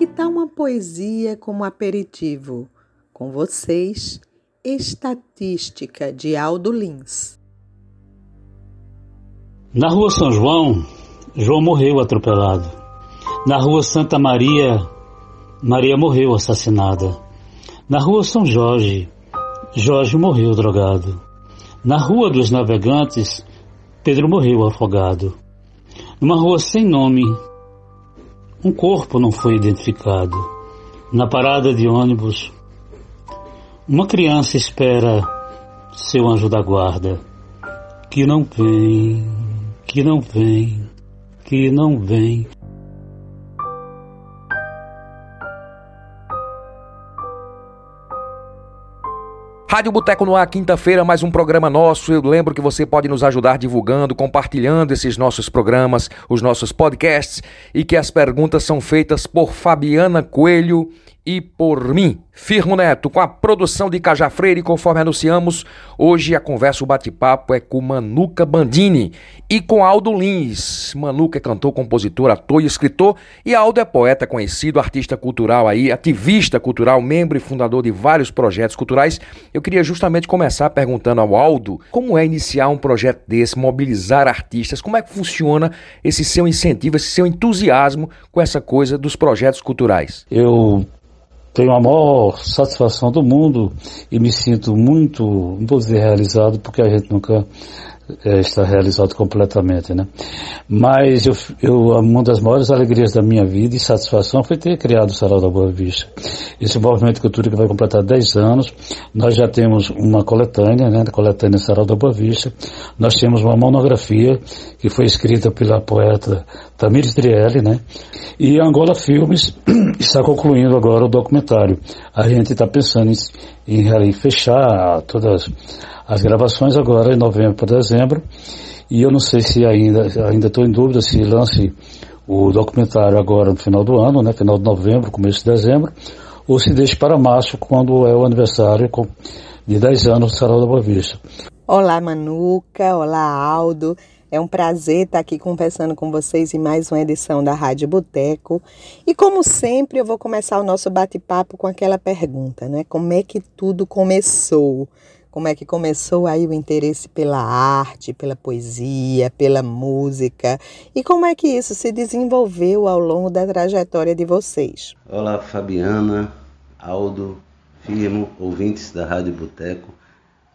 que tal uma poesia como aperitivo? Com vocês, Estatística de Aldo Lins. Na rua São João, João morreu atropelado. Na rua Santa Maria, Maria morreu assassinada. Na rua São Jorge, Jorge morreu drogado. Na rua dos Navegantes, Pedro morreu afogado. Numa rua sem nome, um corpo não foi identificado. Na parada de ônibus, uma criança espera seu anjo da guarda, que não vem, que não vem, que não vem. Rádio Boteco no ar, quinta-feira, mais um programa nosso. Eu lembro que você pode nos ajudar divulgando, compartilhando esses nossos programas, os nossos podcasts e que as perguntas são feitas por Fabiana Coelho e por mim, Firmo Neto, com a produção de Cajá Freire, conforme anunciamos. Hoje a conversa, o bate-papo é com Manuca Bandini e com Aldo Lins. Manuca é cantor, compositor, ator e escritor e Aldo é poeta conhecido, artista cultural aí, ativista cultural, membro e fundador de vários projetos culturais. Eu queria justamente começar perguntando ao Aldo como é iniciar um projeto desse, mobilizar artistas, como é que funciona esse seu incentivo, esse seu entusiasmo com essa coisa dos projetos culturais. Eu tenho a maior satisfação do mundo e me sinto muito, muito realizado porque a gente nunca está realizado completamente, né? Mas eu, eu, uma das maiores alegrias da minha vida e satisfação foi ter criado o Sarau da Boa Vista. Esse movimento de cultura que vai completar 10 anos, nós já temos uma coletânea, né? Coletânea Sarau da Boa Vista. Nós temos uma monografia que foi escrita pela poeta Tamires Drielli, né? E Angola Filmes está concluindo agora o documentário. A gente está pensando em, em, fechar todas as gravações agora em novembro para dezembro. E eu não sei se ainda ainda estou em dúvida se lance o documentário agora no final do ano, né? Final de novembro, começo de dezembro, ou se deixe para março, quando é o aniversário de 10 anos do Sarau da Boa Vista. Olá, Manuca. Olá, Aldo. É um prazer estar aqui conversando com vocês em mais uma edição da Rádio Boteco. E como sempre, eu vou começar o nosso bate-papo com aquela pergunta, né? Como é que tudo começou? Como é que começou aí o interesse pela arte, pela poesia, pela música? E como é que isso se desenvolveu ao longo da trajetória de vocês? Olá, Fabiana, Aldo, Firmo, ouvintes da Rádio Boteco.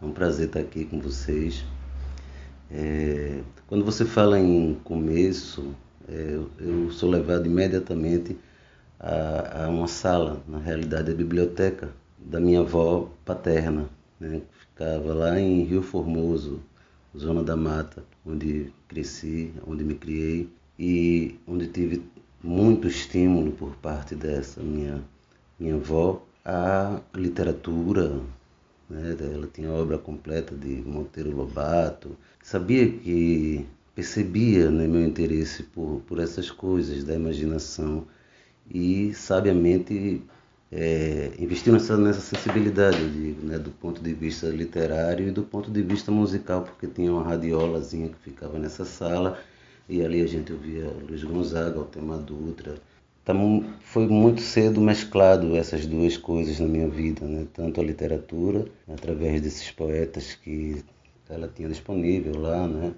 É um prazer estar aqui com vocês. É, quando você fala em começo, é, eu sou levado imediatamente a, a, uma sala, na realidade a biblioteca da minha avó paterna, né? Ficava lá em Rio Formoso, zona da mata, onde cresci, onde me criei e onde tive muito estímulo por parte dessa minha minha avó a literatura, né? ela tinha obra completa de Monteiro Lobato, sabia que percebia né, meu interesse por, por essas coisas da imaginação e sabiamente é, investiu nessa, nessa sensibilidade, eu digo, né, do ponto de vista literário e do ponto de vista musical, porque tinha uma radiolazinha que ficava nessa sala e ali a gente ouvia Luiz Gonzaga, Altemar Dutra. Então, foi muito cedo mesclado essas duas coisas na minha vida, né? tanto a literatura, através desses poetas que ela tinha disponível lá, né?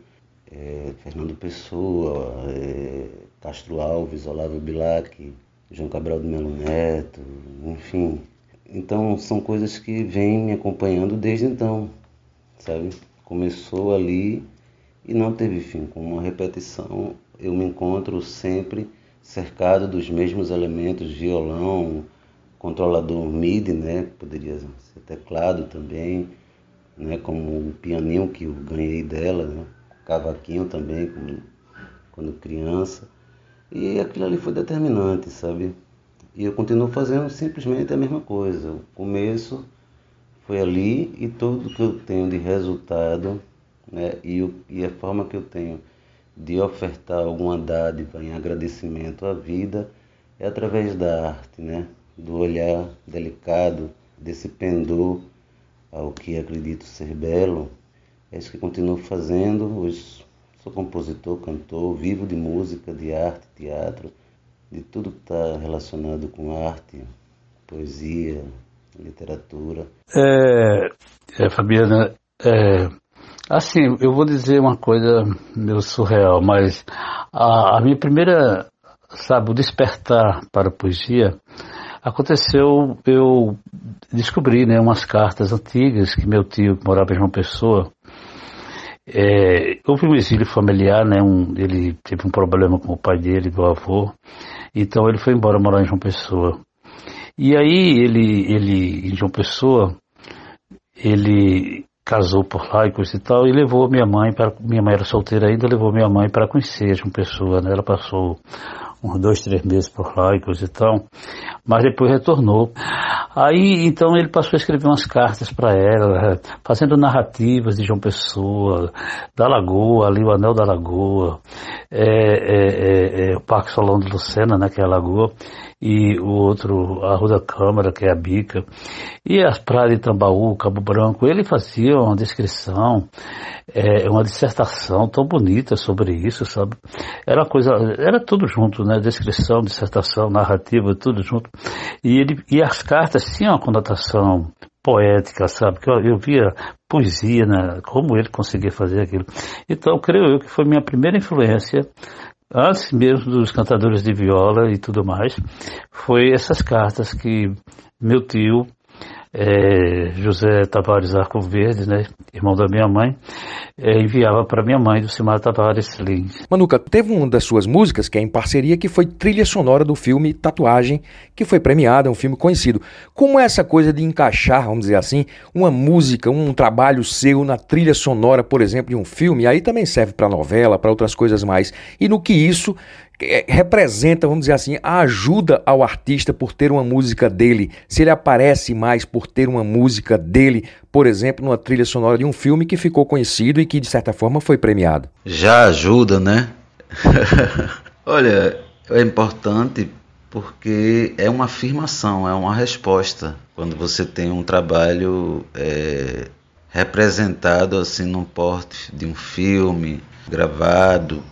É, Fernando Pessoa, é, Castro Alves, Olavo Bilac, João Cabral do Melo Neto, enfim. Então são coisas que vêm me acompanhando desde então, sabe? Começou ali e não teve fim. Com uma repetição, eu me encontro sempre cercado dos mesmos elementos, violão, controlador MIDI, né? Poderia ser teclado também né, como o pianinho que eu ganhei dela, né, cavaquinho também, quando, quando criança. E aquilo ali foi determinante, sabe? E eu continuo fazendo simplesmente a mesma coisa. O começo foi ali e tudo que eu tenho de resultado né, e, o, e a forma que eu tenho de ofertar alguma dádiva em agradecimento à vida é através da arte, né? do olhar delicado, desse pendor ao que acredito ser belo. É isso que continuo fazendo. Sou compositor, cantor, vivo de música, de arte, teatro, de tudo que está relacionado com arte, poesia, literatura. É, é Fabiana, é, Assim, eu vou dizer uma coisa meio surreal, mas a, a minha primeira, sabe, o despertar para a poesia aconteceu, eu descobri, né, umas cartas antigas que meu tio, que morava em João Pessoa, é, houve um exílio familiar, né, um, ele teve um problema com o pai dele, do avô, então ele foi embora morar em João Pessoa. E aí ele, ele em João Pessoa, ele casou por lá e coisa e tal, e levou minha mãe para. Minha mãe era solteira ainda, levou minha mãe para conhecer João Pessoa, né? Ela passou uns dois, três meses por lá e coisa e tal, mas depois retornou. Aí então ele passou a escrever umas cartas para ela, fazendo narrativas de João Pessoa, da Lagoa, ali o Anel da Lagoa, é, é, é, é o Parque Solão de Lucena, né, que é a Lagoa, e o outro, a Rua da Câmara, que é a Bica, e as praias de Tambaú, Cabo Branco, ele fazia uma descrição, é, uma dissertação tão bonita sobre isso, sabe? Era coisa, era tudo junto, né? Descrição, dissertação, narrativa, tudo junto. E ele, e as cartas tinham uma conotação poética, sabe? Que eu, eu via poesia, né? Como ele conseguia fazer aquilo. Então, creio eu que foi minha primeira influência antes mesmo dos cantadores de viola e tudo mais, foi essas cartas que meu tio é, José Tavares Arco Verde, né, irmão da minha mãe, é, enviava para minha mãe, do Cimar Tavares Lins. Manuca, teve uma das suas músicas, que é em parceria, que foi trilha sonora do filme Tatuagem, que foi premiada, é um filme conhecido. Como é essa coisa de encaixar, vamos dizer assim, uma música, um trabalho seu na trilha sonora, por exemplo, de um filme, aí também serve para novela, para outras coisas mais. E no que isso representa, vamos dizer assim, ajuda ao artista por ter uma música dele, se ele aparece mais por ter uma música dele, por exemplo, numa trilha sonora de um filme que ficou conhecido e que de certa forma foi premiado. Já ajuda, né? Olha, é importante porque é uma afirmação, é uma resposta. Quando você tem um trabalho é, representado assim num porte de um filme, gravado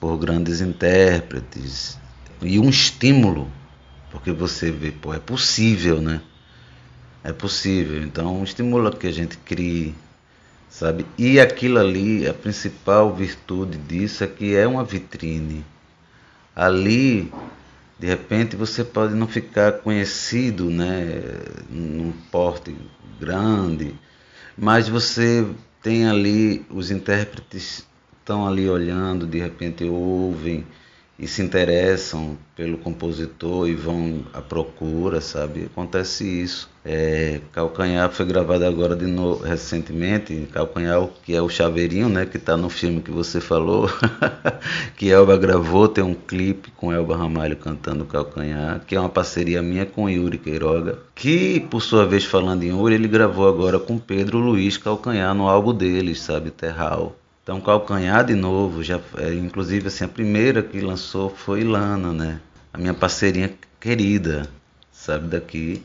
por grandes intérpretes e um estímulo, porque você vê, pô, é possível, né? É possível. Então, estimula que a gente crie, sabe? E aquilo ali, a principal virtude disso é que é uma vitrine. Ali, de repente, você pode não ficar conhecido, né, num porte grande, mas você tem ali os intérpretes estão ali olhando, de repente ouvem e se interessam pelo compositor e vão à procura, sabe? Acontece isso. É, Calcanhar foi gravado agora de novo, recentemente, Calcanhar, que é o chaveirinho, né, que está no filme que você falou, que Elba gravou, tem um clipe com Elba Ramalho cantando Calcanhar, que é uma parceria minha com Yuri Queiroga, que, por sua vez, falando em Yuri, ele gravou agora com Pedro Luiz Calcanhar no álbum deles, sabe, Terral. Então, Calcanhar de novo, já, é, inclusive assim, a primeira que lançou foi Ilana, né? A minha parceirinha querida, sabe daqui.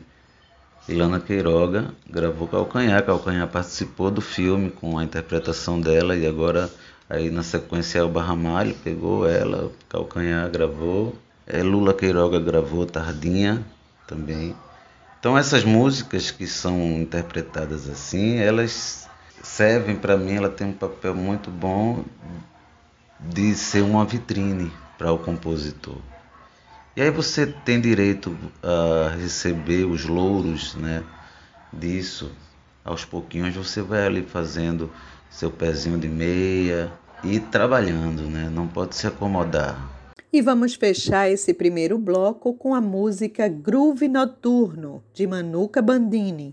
Ilana Queiroga gravou Calcanhar, Calcanhar participou do filme com a interpretação dela e agora aí na sequência o Barramalho pegou ela, Calcanhar gravou, é, Lula Queiroga gravou Tardinha também. Então essas músicas que são interpretadas assim, elas servem para mim, ela tem um papel muito bom de ser uma vitrine para o compositor. E aí você tem direito a receber os louros, né, disso. Aos pouquinhos você vai ali fazendo seu pezinho de meia e trabalhando, né? Não pode se acomodar. E vamos fechar esse primeiro bloco com a música Groove Noturno de Manuca Bandini.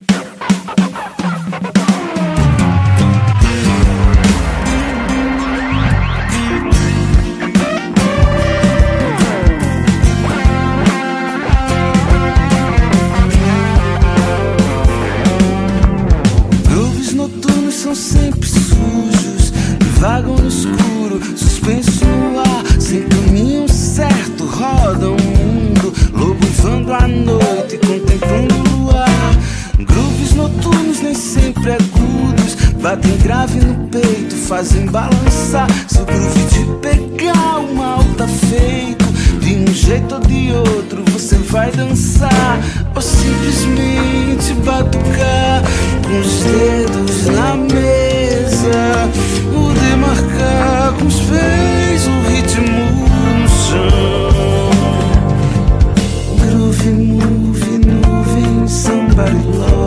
Tá feito. De um jeito ou de outro você vai dançar. Ou simplesmente batucar com os dedos na mesa. Ou demarcar com os pés o ritmo no chão. Groove, move, nuvem, somebody love.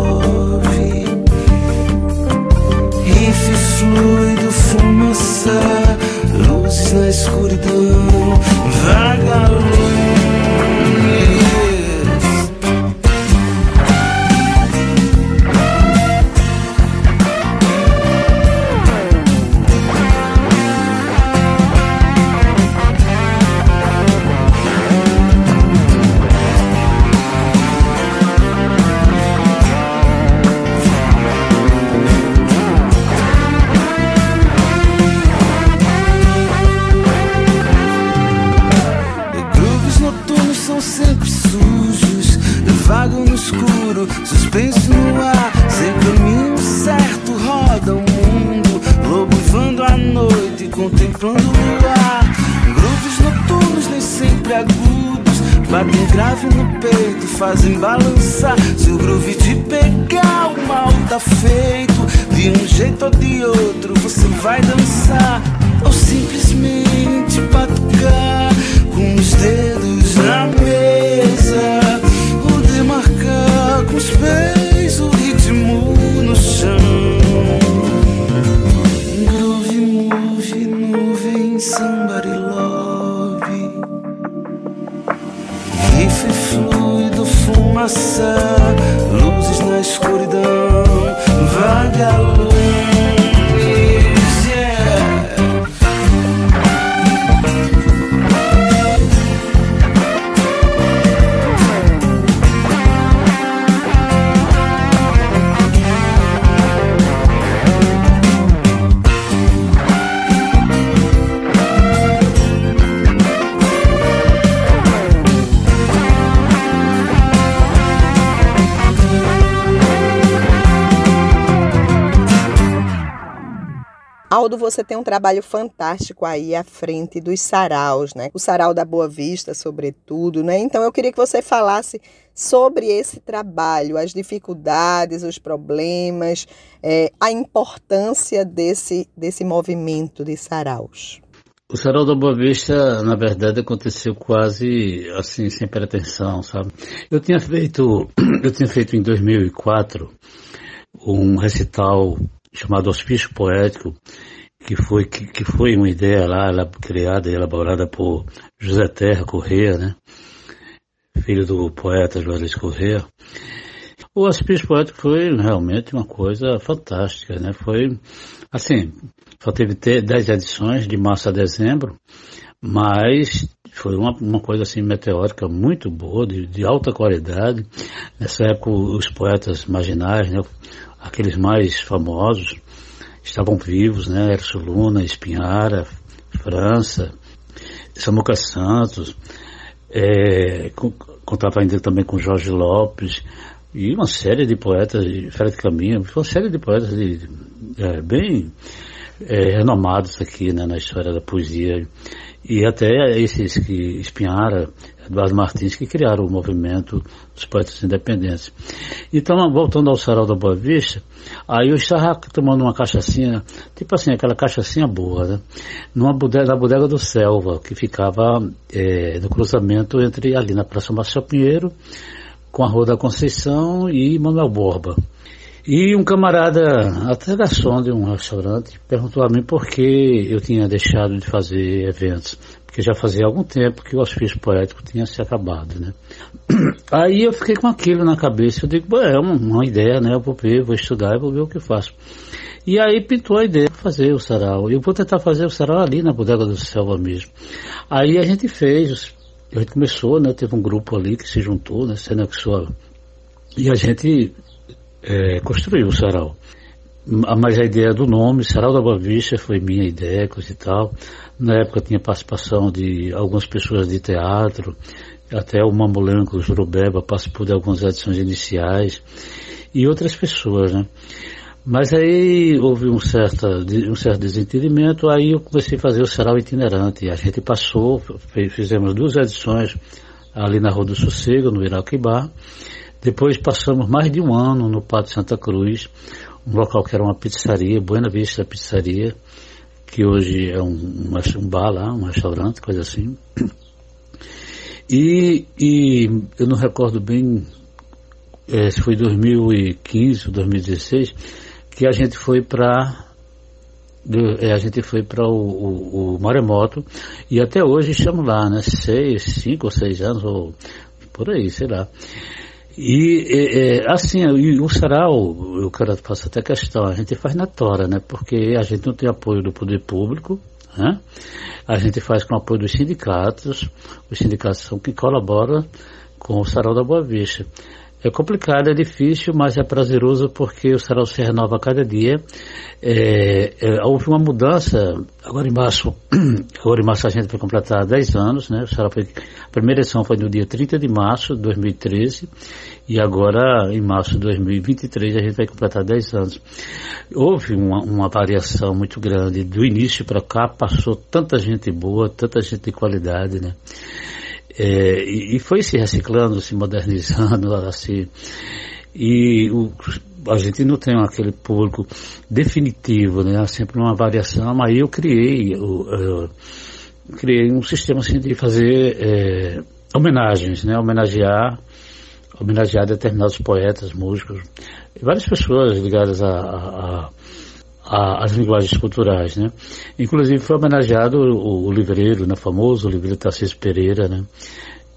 Luzes na você tem um trabalho fantástico aí à frente dos saraus, né? O sarau da Boa Vista, sobretudo, né? Então eu queria que você falasse sobre esse trabalho, as dificuldades, os problemas, é, a importância desse, desse movimento de saraus. O Sarau da Boa Vista, na verdade, aconteceu quase assim, sem pretensão, sabe? Eu tinha feito, eu tinha feito em 2004 um recital chamado Hospício Poético, que foi, que, que foi uma ideia lá, criada e elaborada por José Terra Corrêa, né? Filho do poeta Juarez Corrêa. O Hospício Poético foi realmente uma coisa fantástica, né? Foi, assim, só teve 10 edições, de março a dezembro, mas foi uma, uma coisa assim meteórica muito boa, de, de alta qualidade. Nessa época, os poetas marginais, né? aqueles mais famosos, estavam vivos, né? Erso Luna, Espinhara, França, Samuca Santos, é, contava ainda também com Jorge Lopes, e uma série de poetas, Fred Caminha, uma série de poetas de, é, bem é, renomados aqui né, na história da poesia. E até esses que Espinhara, Eduardo Martins, que criaram o movimento dos poetas independentes. Então, voltando ao Sarau da Boa Vista, aí eu estava tomando uma cachaçinha, tipo assim, aquela cachaçinha boa, né? Numa bodega, na bodega do Selva, que ficava é, no cruzamento entre ali na Praça Marcelo Pinheiro, com a Rua da Conceição e Manuel Borba. E um camarada, até garçom de um restaurante, perguntou a mim por que eu tinha deixado de fazer eventos. Porque já fazia algum tempo que o hospício poético tinha se acabado, né? Aí eu fiquei com aquilo na cabeça. Eu digo, é uma, uma ideia, né? Eu vou ver, vou estudar e vou ver o que faço. E aí pintou a ideia de fazer o sarau. Eu vou tentar fazer o sarau ali na Bodega do Selva mesmo. Aí a gente fez, a gente começou, né? Teve um grupo ali que se juntou, né? Se anexou. E a gente é, construiu o sarau. Mas a ideia do nome, Sarau da Boa Vista, foi minha ideia, coisa e tal. Na época tinha participação de algumas pessoas de teatro, até o Mamulenco, o Jurubeba participou de algumas edições iniciais, e outras pessoas, né? Mas aí houve um certo, um certo desentendimento, aí eu comecei a fazer o sarau itinerante. A gente passou, fizemos duas edições ali na Rua do Sossego, no Iraquibá. Depois passamos mais de um ano no Pátio Santa Cruz, um local que era uma pizzaria, Buena Vista Pizzaria, que hoje é um, um bar lá, um restaurante, coisa assim. E, e eu não recordo bem é, se foi 2015 ou 2016, que a gente foi para é, a gente foi para o, o, o, Maremoto e até hoje estamos lá, né? Seis, cinco ou seis anos, ou por aí, sei lá. E é, é, assim, o sarau, eu quero faço até questão, a gente faz na tora, né? Porque a gente não tem apoio do poder público, né? A gente faz com apoio dos sindicatos, os sindicatos são que colaboram com o sarau da Boa Vista. É complicado, é difícil, mas é prazeroso porque o sarau se renova a cada dia. É, é, houve uma mudança, agora em março, agora em março a gente vai completar 10 anos, né? O sarau foi, a primeira edição foi no dia 30 de março de 2013 e agora em março de 2023 a gente vai completar 10 anos. Houve uma, uma variação muito grande, do início para cá passou tanta gente boa, tanta gente de qualidade, né? É, e, e, foi se reciclando, se modernizando, assim. E o, a gente não tem aquele público definitivo, né? Há sempre uma variação, mas eu criei, eu, eu criei um sistema assim de fazer é, homenagens, né? Homenagear, homenagear determinados poetas, músicos, várias pessoas ligadas a, a, a as linguagens culturais, né? Inclusive foi homenageado o, o livreiro, né, famoso livreiro Tarcísio Pereira, né?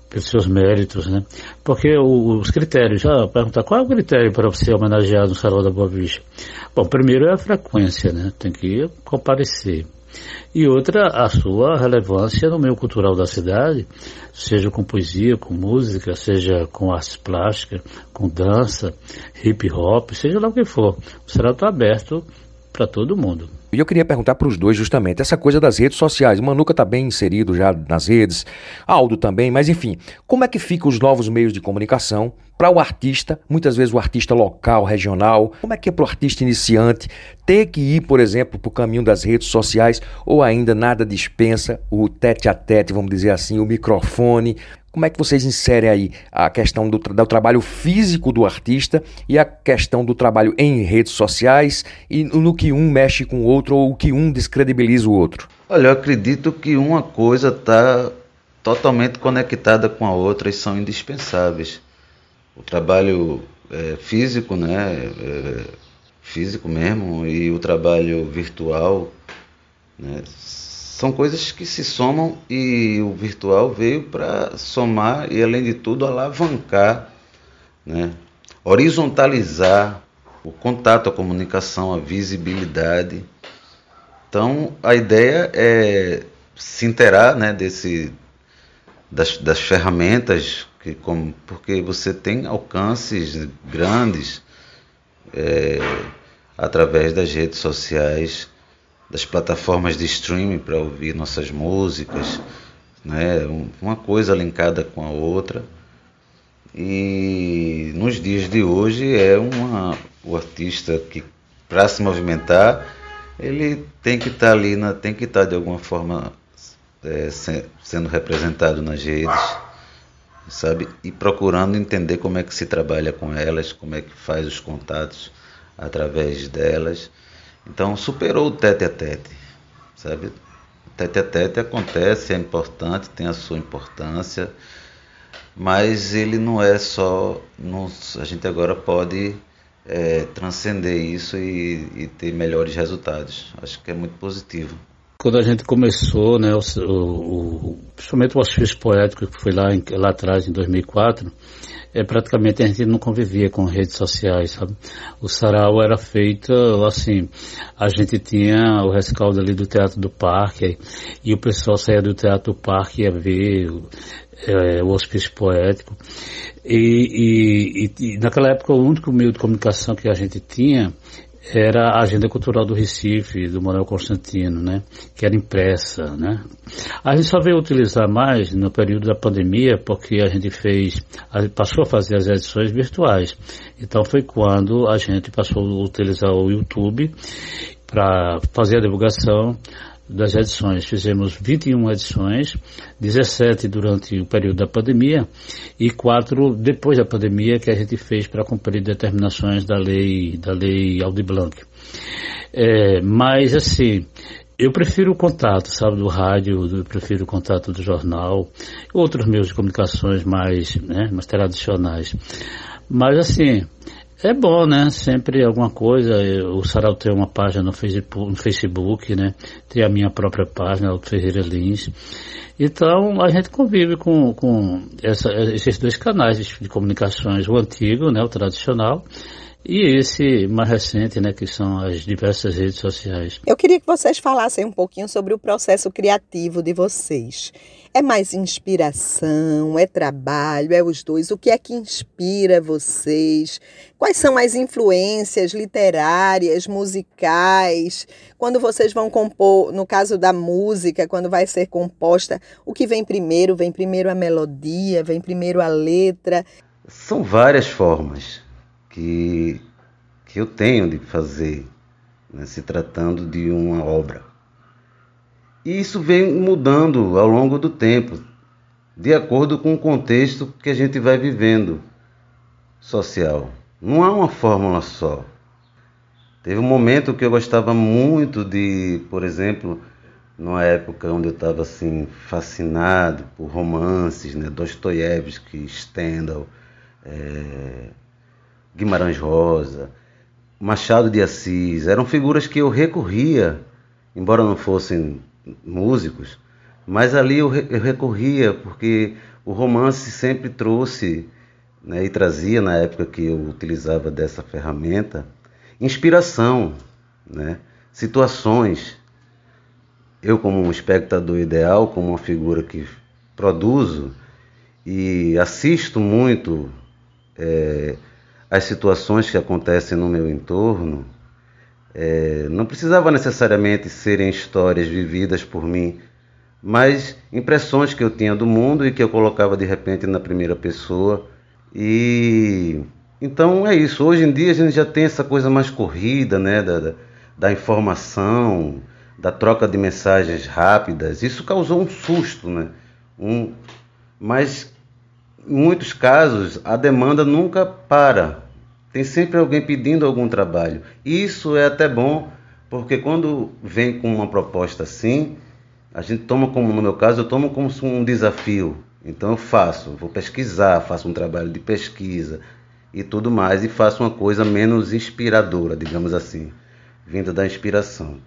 Pelos seus méritos, né? Porque o, os critérios, ah, perguntar qual é o critério para ser homenageado no Salão da Boa Vista? Bom, primeiro é a frequência, né? Tem que comparecer. E outra, a sua relevância no meio cultural da cidade, seja com poesia, com música, seja com artes plásticas, com dança, hip hop, seja lá o que for. O Sarau está aberto para todo mundo. E eu queria perguntar para os dois justamente essa coisa das redes sociais. Manuca está bem inserido já nas redes, Aldo também, mas enfim, como é que ficam os novos meios de comunicação para o artista, muitas vezes o artista local, regional, como é que é para o artista iniciante ter que ir, por exemplo, para o caminho das redes sociais ou ainda nada dispensa o tete a tete, vamos dizer assim, o microfone, como é que vocês inserem aí a questão do, do, trabalho físico do artista e a questão do trabalho em redes sociais e no que um mexe com o outro ou o que um descredibiliza o outro? Olha, eu acredito que uma coisa está totalmente conectada com a outra e são indispensáveis. O trabalho é, físico, né, é, físico mesmo, e o trabalho virtual, né, são coisas que se somam e o virtual veio para somar e, além de tudo, alavancar, né? horizontalizar o contato, a comunicação, a visibilidade. Então, a ideia é se interar né, desse, das, das ferramentas, que, como, porque você tem alcances grandes é, através das redes sociais das plataformas de streaming para ouvir nossas músicas, né? uma coisa linkada com a outra. E nos dias de hoje é uma, o artista que para se movimentar ele tem que estar tá ali, na, tem que estar tá de alguma forma é, se, sendo representado nas redes, sabe? E procurando entender como é que se trabalha com elas, como é que faz os contatos através delas então superou o tete a tete, sabe? O tete a tete acontece, é importante, tem a sua importância, mas ele não é só. A gente agora pode é, transcender isso e, e, ter melhores resultados. Acho que é muito positivo. Quando a gente começou, né, o, o, principalmente o Auxílio Poético, que foi lá, em, lá atrás, em 2004, é, praticamente a gente não convivia com redes sociais, sabe? O sarau era feito assim, a gente tinha o rescaldo ali do Teatro do Parque, e o pessoal saía do Teatro do Parque e ia ver é, o hospício poético. E, e, e, naquela época o único meio de comunicação que a gente tinha era a agenda cultural do Recife, do Manuel Constantino, né? Que era impressa, né? A gente só veio utilizar mais no período da pandemia porque a gente fez, a gente passou a fazer as edições virtuais. Então foi quando a gente passou a utilizar o YouTube para fazer a divulgação das edições. Fizemos 21 edições, 17 durante o período da pandemia e quatro depois da pandemia que a gente fez para cumprir determinações da lei da lei Aldi Blanc. É, mas assim, eu prefiro o contato, sabe, do rádio, eu prefiro o contato do jornal, outros meios de comunicações mais, né, mais tradicionais. Mas assim, é bom, né? Sempre alguma coisa. O Sarau tem uma página no Facebook, no Facebook, né? Tem a minha própria página, o Ferreira Lins. Então a gente convive com, com essa, esses dois canais de comunicações, o antigo, né, o tradicional, e esse mais recente, né, que são as diversas redes sociais. Eu queria que vocês falassem um pouquinho sobre o processo criativo de vocês. É mais inspiração, é trabalho, é os dois? O que é que inspira vocês? Quais são as influências literárias, musicais? Quando vocês vão compor, no caso da música, quando vai ser composta, o que vem primeiro? Vem primeiro a melodia, vem primeiro a letra? São várias formas que, que eu tenho de fazer, né, se tratando de uma obra. E isso vem mudando ao longo do tempo, de acordo com o contexto que a gente vai vivendo social. Não há uma fórmula só. Teve um momento que eu gostava muito de, por exemplo, numa época onde eu estava assim fascinado por romances, né, Dostoiévski, Stendhal, é, Guimarães Rosa, Machado de Assis, eram figuras que eu recorria, embora não fossem músicos, mas ali eu, recorria porque o romance sempre trouxe né, e trazia na época que eu utilizava dessa ferramenta inspiração, né, situações. Eu como um espectador ideal, como uma figura que produzo e assisto muito é, as situações que acontecem no meu entorno é, não precisava necessariamente serem histórias vividas por mim, mas impressões que eu tinha do mundo e que eu colocava de repente na primeira pessoa. E então é isso. Hoje em dia a gente já tem essa coisa mais corrida, né, da, da informação, da troca de mensagens rápidas. Isso causou um susto, né? Um, mas muitos casos, a demanda nunca para. Tem sempre alguém pedindo algum trabalho. Isso é até bom, porque quando vem com uma proposta assim, a gente toma como, no meu caso, eu tomo como um desafio. Então eu faço, vou pesquisar, faço um trabalho de pesquisa e tudo mais, e faço uma coisa menos inspiradora, digamos assim, vinda da inspiração.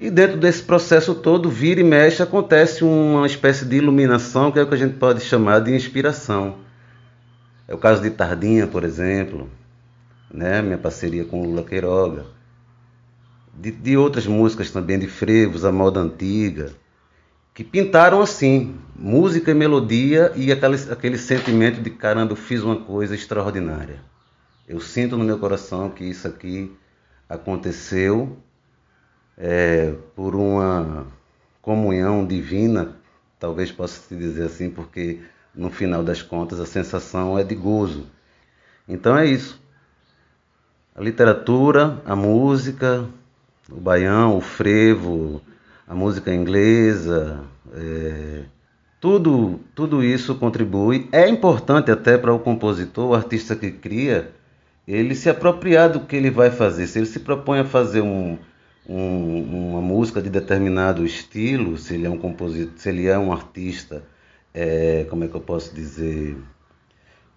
E dentro desse processo todo, vira e mexe, acontece uma espécie de iluminação, que é o que a gente pode chamar de inspiração. É o caso de Tardinha, por exemplo, né? minha parceria com Lula Queiroga. De, de outras músicas também, de Frevos, A Moda Antiga, que pintaram assim, música e melodia e aquele, aquele sentimento de caramba, eu fiz uma coisa extraordinária. Eu sinto no meu coração que isso aqui aconteceu é, por uma comunhão divina, talvez possa se dizer assim, porque no final das contas a sensação é de gozo. Então é isso. A literatura, a música, o baião, o frevo, a música inglesa, é, tudo, tudo isso contribui. É importante até para o compositor, o artista que cria, ele se apropriar do que ele vai fazer. Se ele se propõe a fazer um, um, uma música de determinado estilo, se ele é um compositor, se ele é um artista, é, como é que eu posso dizer,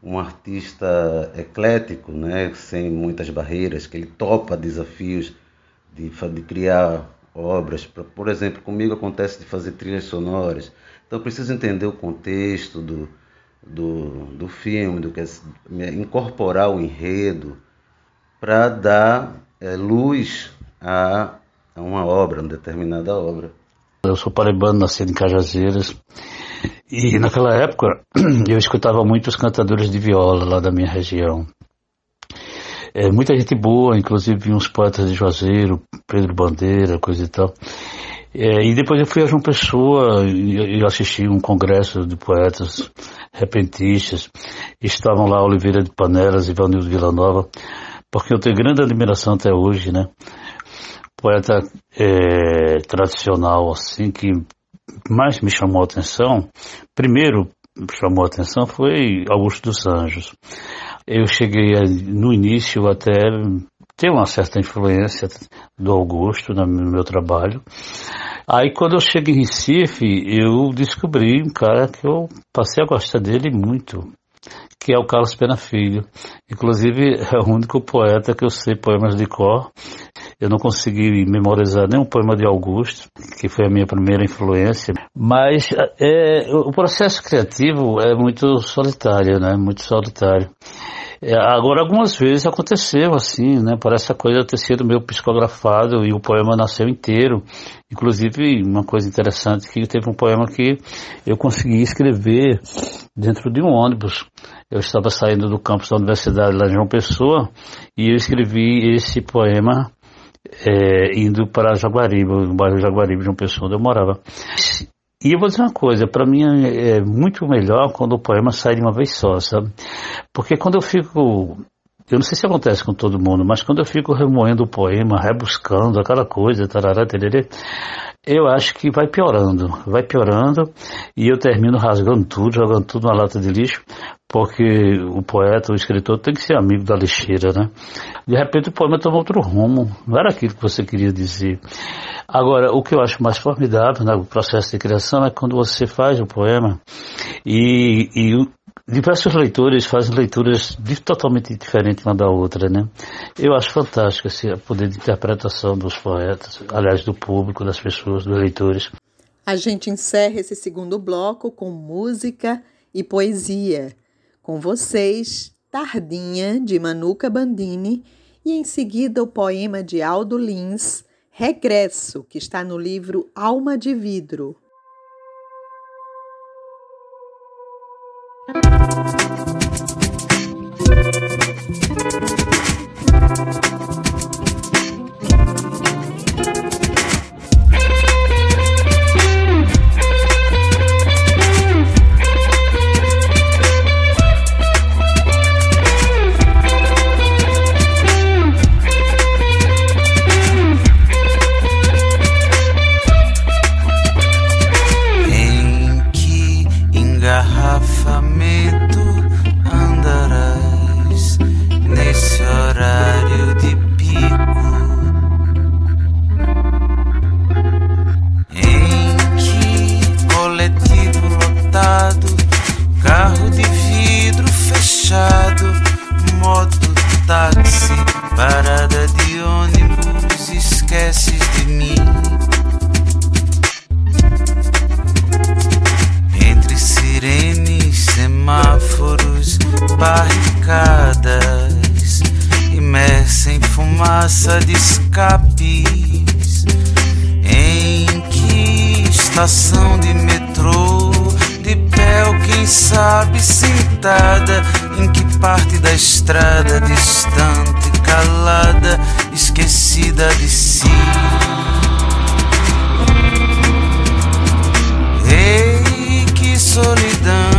um artista eclético, né, sem muitas barreiras, que ele topa desafios de, de criar obras. Por exemplo, comigo acontece de fazer trilhas sonoras. Então, eu preciso entender o contexto do, do, do filme, do que é, incorporar o enredo para dar é, luz a, uma obra, uma determinada obra. Eu sou paraibano, nascido em Cajazeiras. E naquela época eu escutava muito os cantadores de viola lá da minha região. É, muita gente boa, inclusive uns poetas de Juazeiro, Pedro Bandeira, coisa e tal. É, e depois eu fui a João Pessoa e assisti um congresso de poetas repentistas. Estavam lá Oliveira de Panelas e Vanildo Villanova, porque eu tenho grande admiração até hoje, né? Poeta é, tradicional, assim, que mais me chamou a atenção, primeiro chamou a atenção foi Augusto dos Anjos. Eu cheguei no início até ter uma certa influência do Augusto no meu trabalho. Aí quando eu cheguei em Recife, eu descobri um cara que eu passei a gostar dele muito, que é o Carlos Pena Filho. Inclusive é o único poeta que eu sei poemas de cor eu não consegui memorizar nenhum poema de Augusto, que foi a minha primeira influência, mas é, o processo criativo é muito solitário, né? Muito solitário. É, agora, algumas vezes aconteceu assim, né? Parece a coisa ter sido meio psicografado e o poema nasceu inteiro. Inclusive, uma coisa interessante que teve um poema que eu consegui escrever dentro de um ônibus. Eu estava saindo do campus da universidade lá em João Pessoa e eu escrevi esse poema é, indo para Jaguaribe, no bairro Jaguaribe uma pessoa onde eu morava. E eu vou dizer uma coisa, para mim é muito melhor quando o poema sai de uma vez só, sabe? Porque quando eu fico eu não sei se acontece com todo mundo, mas quando eu fico remoendo o poema, rebuscando aquela coisa, tarará, tererê, eu acho que vai piorando, vai piorando e eu termino rasgando tudo, jogando tudo na lata de lixo, porque o poeta, o escritor tem que ser amigo da lixeira, né? De repente o poema toma outro rumo, não era aquilo que você queria dizer. Agora, o que eu acho mais formidável no processo de criação é quando você faz o poema e, e diversos leitores fazem leituras totalmente diferentes uma da outra, né? Eu acho fantástico esse poder de interpretação dos poetas, aliás, do público, das pessoas, dos leitores. A gente encerra esse segundo bloco com música e poesia. Com vocês, Tardinha, de Manuca Bandini, e em seguida o poema de Aldo Lins, Regresso, que está no livro Alma de Vidro. Thank you. táxi, parada de ônibus, esqueces de mim. Entre sirenes, semáforos, barricadas, imersa em fumaça de escapes. Em que estação de metrô? De pé ou quem sabe sentada em que parte da estrada distante, calada, esquecida de si. Ei, que solidão.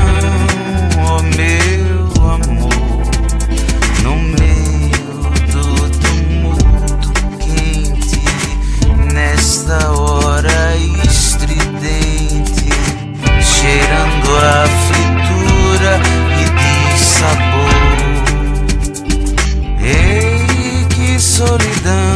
solidão.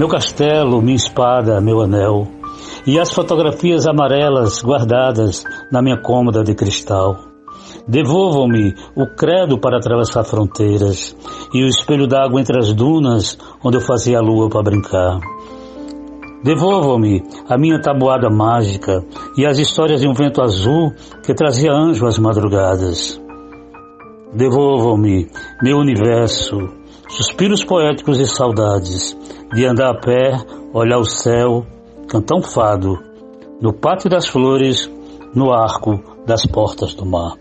Meu castelo, minha espada, meu anel e as fotografias amarelas guardadas na minha cômoda de cristal. Devolvam-me o credo para atravessar fronteiras e o espelho d'água entre as dunas onde eu fazia a lua para brincar. Devolvam-me a minha tabuada mágica e as histórias de um vento azul que trazia anjo às madrugadas. Devolvam-me meu universo, suspiros poéticos e saudades de andar a pé, olhar o céu, cantar um fado, no pátio das flores, no arco das portas do mar.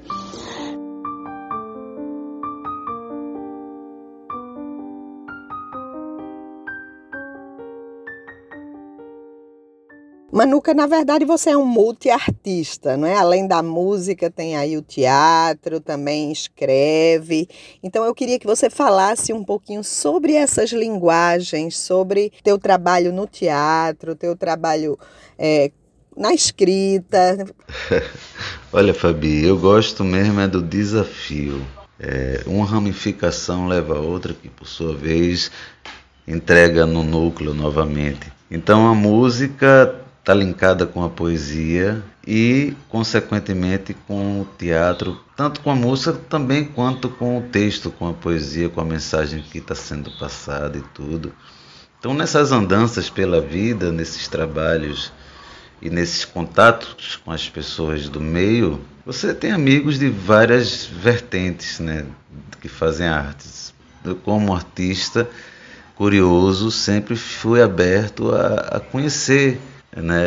Manuca, na verdade, você é um multiartista, não é? Além da música, tem aí o teatro, também escreve. Então, eu queria que você falasse um pouquinho sobre essas linguagens, sobre teu trabalho no teatro, teu trabalho é, na escrita. Olha, Fabi, eu gosto mesmo é do desafio. É, uma ramificação leva a outra, que por sua vez entrega no núcleo novamente. Então a música está linkada com a poesia e, consequentemente, com o teatro, tanto com a música também quanto com o texto, com a poesia, com a mensagem que está sendo passada e tudo. Então, nessas andanças pela vida, nesses trabalhos e nesses contatos com as pessoas do meio, você tem amigos de várias vertentes, né, que fazem artes. Eu, como artista curioso, sempre fui aberto a, a conhecer né,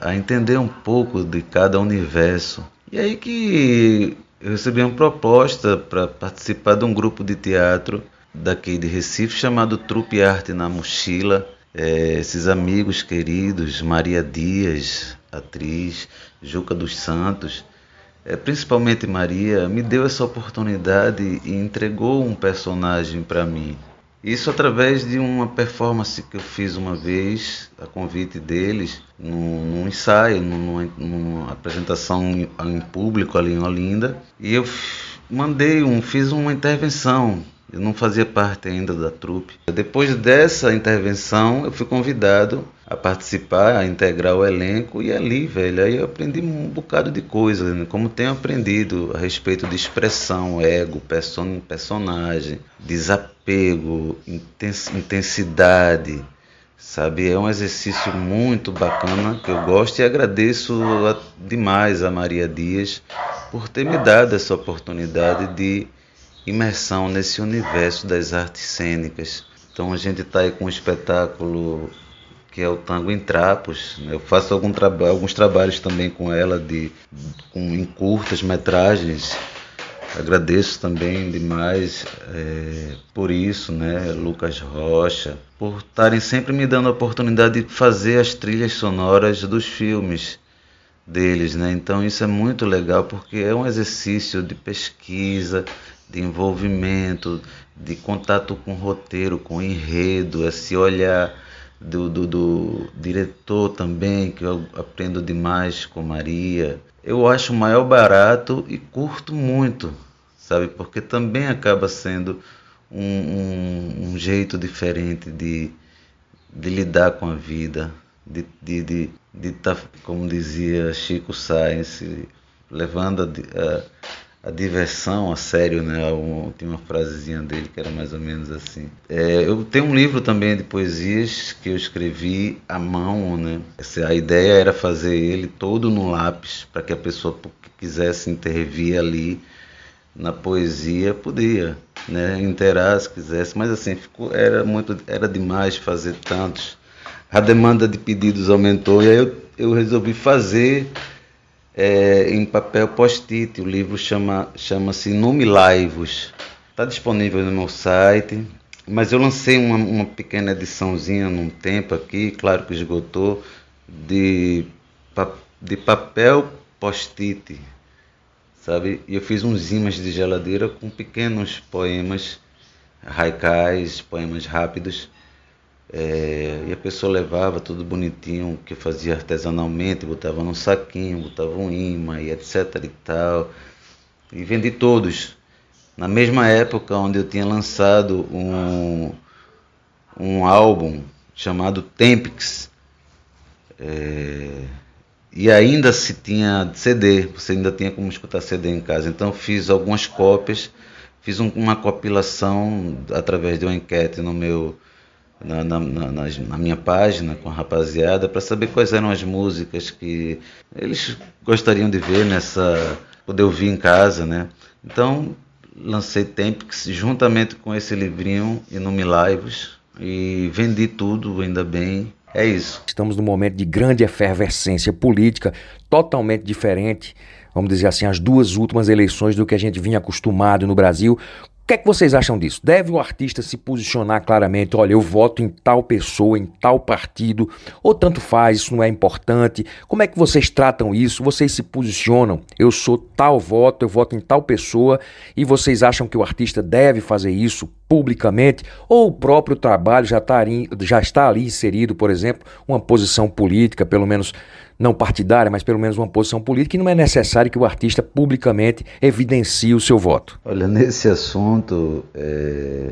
a, entender um pouco de cada universo. E aí que eu recebi uma proposta para participar de um grupo de teatro daqui de Recife chamado Trupe Arte na Mochila. É, esses amigos queridos, Maria Dias, atriz, Juca dos Santos, é, principalmente Maria, me deu essa oportunidade e entregou um personagem para mim. Isso através de uma performance que eu fiz uma vez, a convite deles, num, num ensaio, numa, numa, apresentação em, em público ali em Olinda. E eu mandei um, fiz uma intervenção. Eu não fazia parte ainda da trupe. Depois dessa intervenção, eu fui convidado a participar, a integrar o elenco e ali, velho, aí eu aprendi um bocado de coisa, né? como tenho aprendido a respeito de expressão, ego, person personagem, desapego, intensidade, sabe? É um exercício muito bacana que eu gosto e agradeço demais a Maria Dias por ter me dado essa oportunidade de imersão nesse universo das artes cênicas. Então a gente está aí com um espetáculo que é o Tango em Trapos. Né? Eu faço algum alguns trabalhos também com ela de, com, em curtas metragens. Agradeço também demais é, por isso, né, Lucas Rocha, por estarem sempre me dando a oportunidade de fazer as trilhas sonoras dos filmes deles, né? Então isso é muito legal porque é um exercício de pesquisa, de envolvimento, de contato com roteiro, com enredo, esse olhar do, do, do, diretor também, que eu aprendo demais com Maria. Eu acho o maior barato e curto muito, sabe? Porque também acaba sendo um, um, um jeito diferente de, de lidar com a vida, de estar, de, de, de tá, como dizia Chico Sainz, levando a, a a diversão a sério, né? Um, tem uma frasezinha dele que era mais ou menos assim. É, eu tenho um livro também de poesias que eu escrevi à mão, né? A ideia era fazer ele todo no lápis para que a pessoa que quisesse intervir ali na poesia podia, né? Inteirar se quisesse, mas assim ficou era muito era demais fazer tantos. A demanda de pedidos aumentou e aí eu, eu resolvi fazer é, em papel post-it. O livro chama, chama-se Numilaivos. Está disponível no meu site, mas eu lancei uma, uma pequena ediçãozinha num tempo aqui, claro que esgotou, de, de papel post-it, sabe? E eu fiz uns imãs de geladeira com pequenos poemas, haikais, poemas rápidos, é, e a pessoa levava tudo bonitinho, que fazia artesanalmente, botava num saquinho, botava um imã e etc e tal. E vendi todos. Na mesma época onde eu tinha lançado um, um álbum chamado Tempix. É, e ainda se tinha CD, você ainda tinha como escutar CD em casa. Então fiz algumas cópias, fiz um, uma compilação através de uma enquete no meu na, na, na, na, minha página com a rapaziada para saber quais eram as músicas que eles gostariam de ver nessa. poder ouvir em casa, né? Então lancei Tempix juntamente com esse livrinho Inume Lives e vendi tudo, ainda bem. É isso. Estamos num momento de grande efervescência política, totalmente diferente vamos dizer assim, as duas últimas eleições do que a gente vinha acostumado no Brasil, que é que vocês acham disso? Deve o artista se posicionar claramente? Olha, eu voto em tal pessoa, em tal partido, ou tanto faz, isso não é importante? Como é que vocês tratam isso? Vocês se posicionam? Eu sou tal voto, eu voto em tal pessoa, e vocês acham que o artista deve fazer isso publicamente? Ou o próprio trabalho já está ali, já está ali inserido, por exemplo, uma posição política, pelo menos não partidária, mas pelo menos uma posição política, e não é necessário que o artista publicamente evidencie o seu voto. Olha, nesse assunto, é,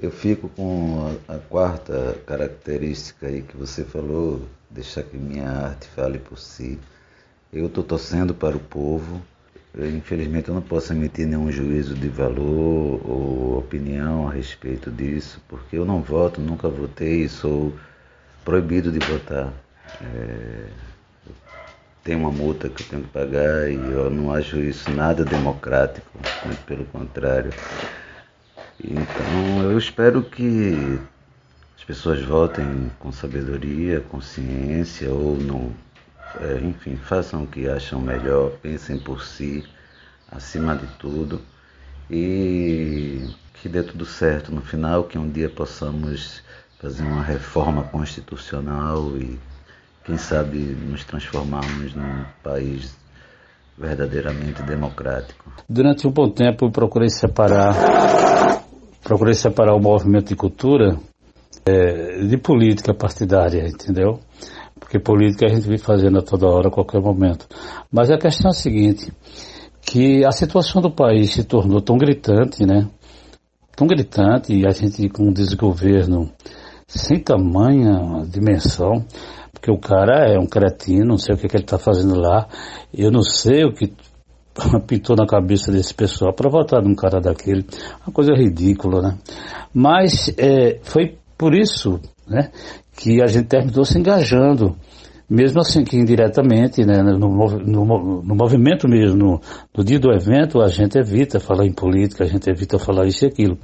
eu fico com a, a, quarta característica aí que você falou, deixar que minha arte fale por si. Eu estou torcendo para o povo. Eu, infelizmente, eu não posso emitir nenhum juízo de valor ou opinião a respeito disso, porque eu não voto, nunca votei e sou proibido de votar. É, tem uma multa que eu tenho que pagar e eu não acho isso nada democrático, muito pelo contrário. Então eu espero que as pessoas votem com sabedoria, consciência ou não, é, enfim, façam o que acham melhor, pensem por si, acima de tudo e que dê tudo certo no final, que um dia possamos fazer uma reforma constitucional e quem sabe nos transformarmos num país verdadeiramente democrático. Durante um bom tempo procurei separar, procurei separar o movimento de cultura é, de política partidária, entendeu? Porque política a gente vive fazendo a toda hora, a qualquer momento. Mas a questão é a seguinte, que a situação do país se tornou tão gritante, né? Tão gritante, e a gente com um desgoverno sem tamanha dimensão, porque o cara é um cretino, não sei o que, que ele está fazendo lá. Eu não sei o que pintou na cabeça desse pessoal para votar num cara daquele. Uma coisa ridícula, né? Mas é, foi por isso né, que a gente terminou se engajando Mesmo assim que indiretamente, né, no, no, no movimento mesmo, no, no, dia do evento, a gente evita falar em política, a gente evita falar isso e aquilo.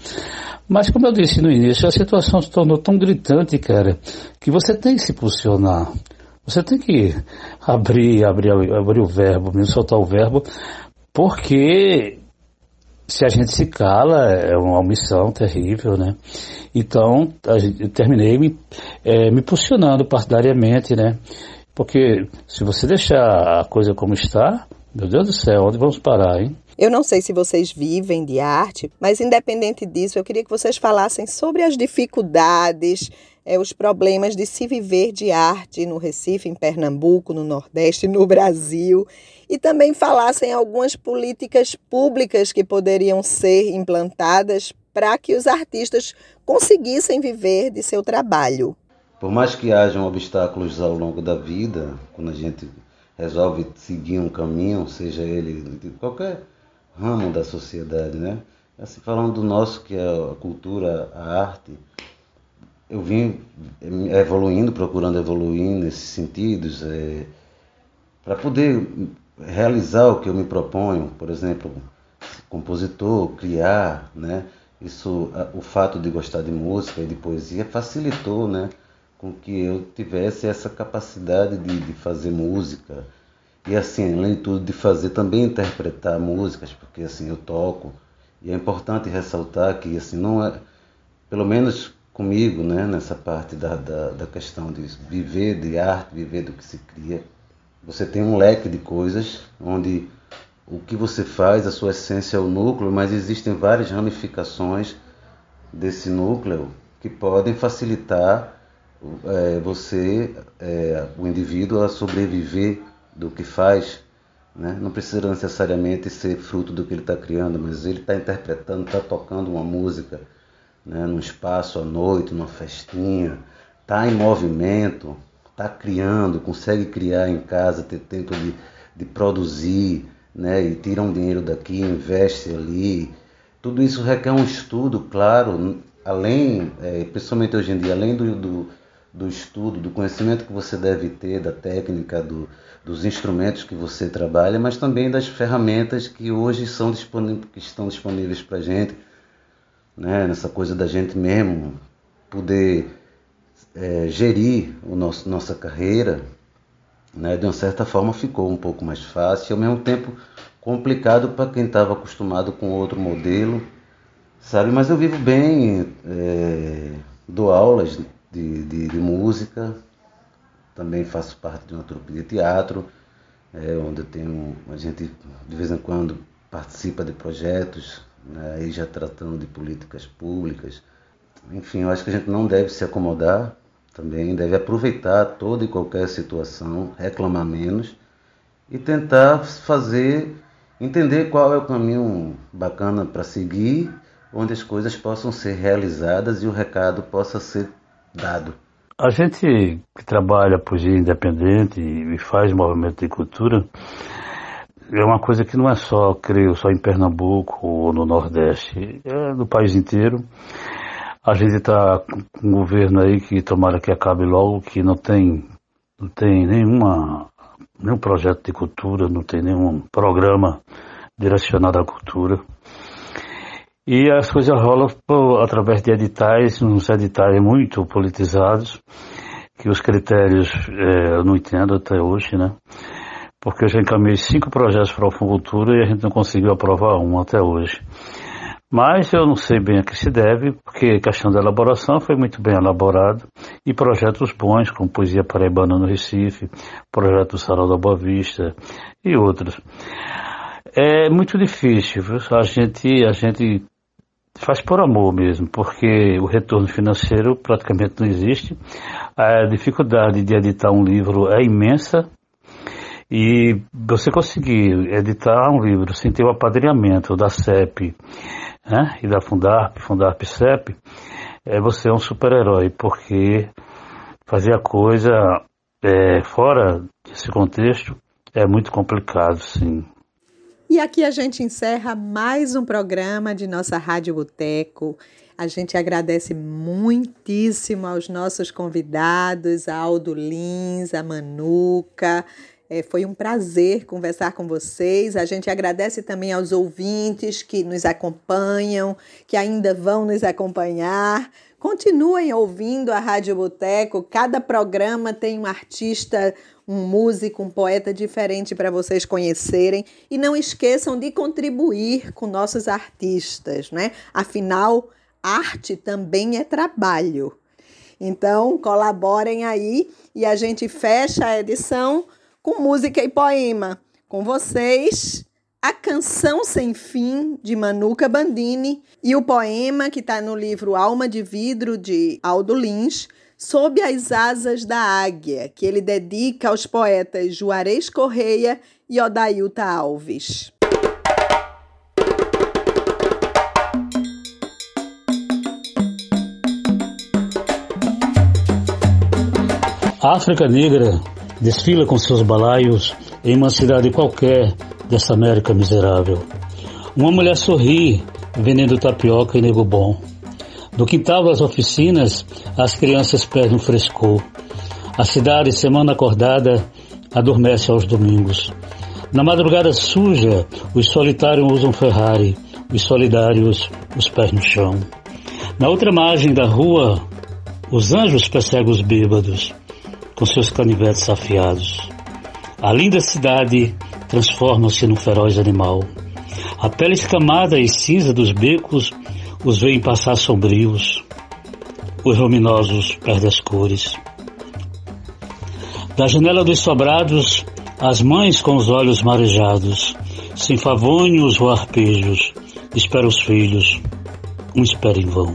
Mas como eu disse no início, a situação se tornou tão gritante, cara, que você tem que se posicionar. Você tem que abrir, abrir, abrir o verbo, mesmo soltar o verbo, porque se a gente se cala, é uma omissão terrível, né? Então, eu terminei me, é, me posicionando partidariamente, né? Porque se você deixar a coisa como está, meu Deus do céu, onde vamos parar, hein? Eu não sei se vocês vivem de arte, mas independente disso, eu queria que vocês falassem sobre as dificuldades, é, os problemas de se viver de arte no Recife, em Pernambuco, no Nordeste, no Brasil, e também falassem algumas políticas públicas que poderiam ser implantadas para que os artistas conseguissem viver de seu trabalho. Por mais que hajam obstáculos ao longo da vida, quando a gente resolve seguir um caminho, seja ele de qualquer ramo da sociedade, né? Assim, falando do nosso, que é a cultura, a arte, eu vim evoluindo, procurando evoluir nesses sentidos, é, para poder realizar o que eu me proponho, por exemplo, compositor, criar, né? Isso, o fato de gostar de música e de poesia facilitou, né? Com que eu tivesse essa capacidade de, de fazer música e assim, além de tudo, de fazer também interpretar músicas, porque assim eu toco e é importante ressaltar que assim não é, pelo menos comigo, né? Nessa parte da, da, da questão de viver de arte, viver do que se cria, você tem um leque de coisas onde o que você faz, a sua essência é o núcleo, mas existem várias ramificações desse núcleo que podem facilitar é, você, é, o indivíduo, a sobreviver do que faz. Né? Não precisa necessariamente ser fruto do que ele está criando, mas ele está interpretando, está tocando uma música né? num espaço à noite, numa festinha, está em movimento, está criando, consegue criar em casa, ter tempo de, de produzir, né? E tira um dinheiro daqui, investe ali. Tudo isso requer um estudo, claro, além, é, principalmente hoje em dia, além do, do, do, estudo, do conhecimento que você deve ter, da técnica, do, dos instrumentos que você trabalha, mas também das ferramentas que hoje são disponíveis, que estão disponíveis para a gente, né? nessa coisa da gente mesmo poder é, gerir o nosso, nossa carreira, né, de uma certa forma ficou um pouco mais fácil, e ao mesmo tempo complicado para quem estava acostumado com outro modelo, sabe? Mas eu vivo bem, é, dou aulas de, de, de, música, também faço parte de uma trupe de teatro, é, onde eu tenho, a gente de vez em quando participa de projetos, né, aí já tratando de políticas públicas. Enfim, eu acho que a gente não deve se acomodar também deve aproveitar toda e qualquer situação, reclamar menos e tentar fazer, entender qual é o caminho bacana para seguir, onde as coisas possam ser realizadas e o recado possa ser dado. A gente que trabalha poesia independente e faz movimento de cultura é uma coisa que não é só, creio, só em Pernambuco ou no Nordeste, é no país inteiro. A gente está com um governo aí que tomara que acabe logo, que não tem, não tem nenhuma, nenhum projeto de cultura, não tem nenhum programa direcionado à cultura. E as coisas rolam por, através de editais, uns editais muito politizados, que os critérios é, eu não entendo até hoje, né? Porque eu já encaminhei cinco projetos para a Cultura e a gente não conseguiu aprovar um até hoje. Mas eu não sei bem a que se deve, porque a questão da elaboração foi muito bem elaborada e projetos bons, como Poesia Paraibana no Recife, projeto Sarau da Boa Vista e outros. É muito difícil, viu? a gente, a gente faz por amor mesmo, porque o retorno financeiro praticamente não existe. A dificuldade de editar um livro é imensa, e você conseguir editar um livro sem ter o apadrinhamento da CEP né, e da Fundarp, Fundarp CEP, é, você é um super-herói, porque fazer a coisa é, fora desse contexto é muito complicado, sim. E aqui a gente encerra mais um programa de nossa Rádio Boteco. A gente agradece muitíssimo aos nossos convidados, a Aldo Lins, a Manuca. É, foi um prazer conversar com vocês. A gente agradece também aos ouvintes que nos acompanham, que ainda vão nos acompanhar. Continuem ouvindo a Rádio Boteco. Cada programa tem um artista, um músico, um poeta diferente para vocês conhecerem. E não esqueçam de contribuir com nossos artistas, né? Afinal, arte também é trabalho. Então, colaborem aí e a gente fecha a edição com música e poema. Com vocês, a Canção Sem Fim, de Manuca Bandini, e o poema que está no livro Alma de Vidro, de Aldo Lins, Sob as Asas da Águia, que ele dedica aos poetas Juarez Correia e Odailta Alves. África Negra desfila com seus balaios em uma cidade qualquer dessa América miserável. Uma mulher sorri, vendendo tapioca e nego bom. Do quintal das oficinas, as crianças perdem o frescor. A cidade, semana acordada, adormece aos domingos. Na madrugada suja, os solitários usam Ferrari, os solidários, os pés no chão. Na outra margem da rua, os anjos perseguem os bêbados, com seus canivetes afiados. A linda cidade transforma-se num feroz animal. A pele escamada e cinza dos becos os veem passar sombrios. Os luminosos perdem as cores. Da janela dos sobrados, as mães com os olhos marejados, sem favônios ou arpejos, esperam os filhos, um espera em vão.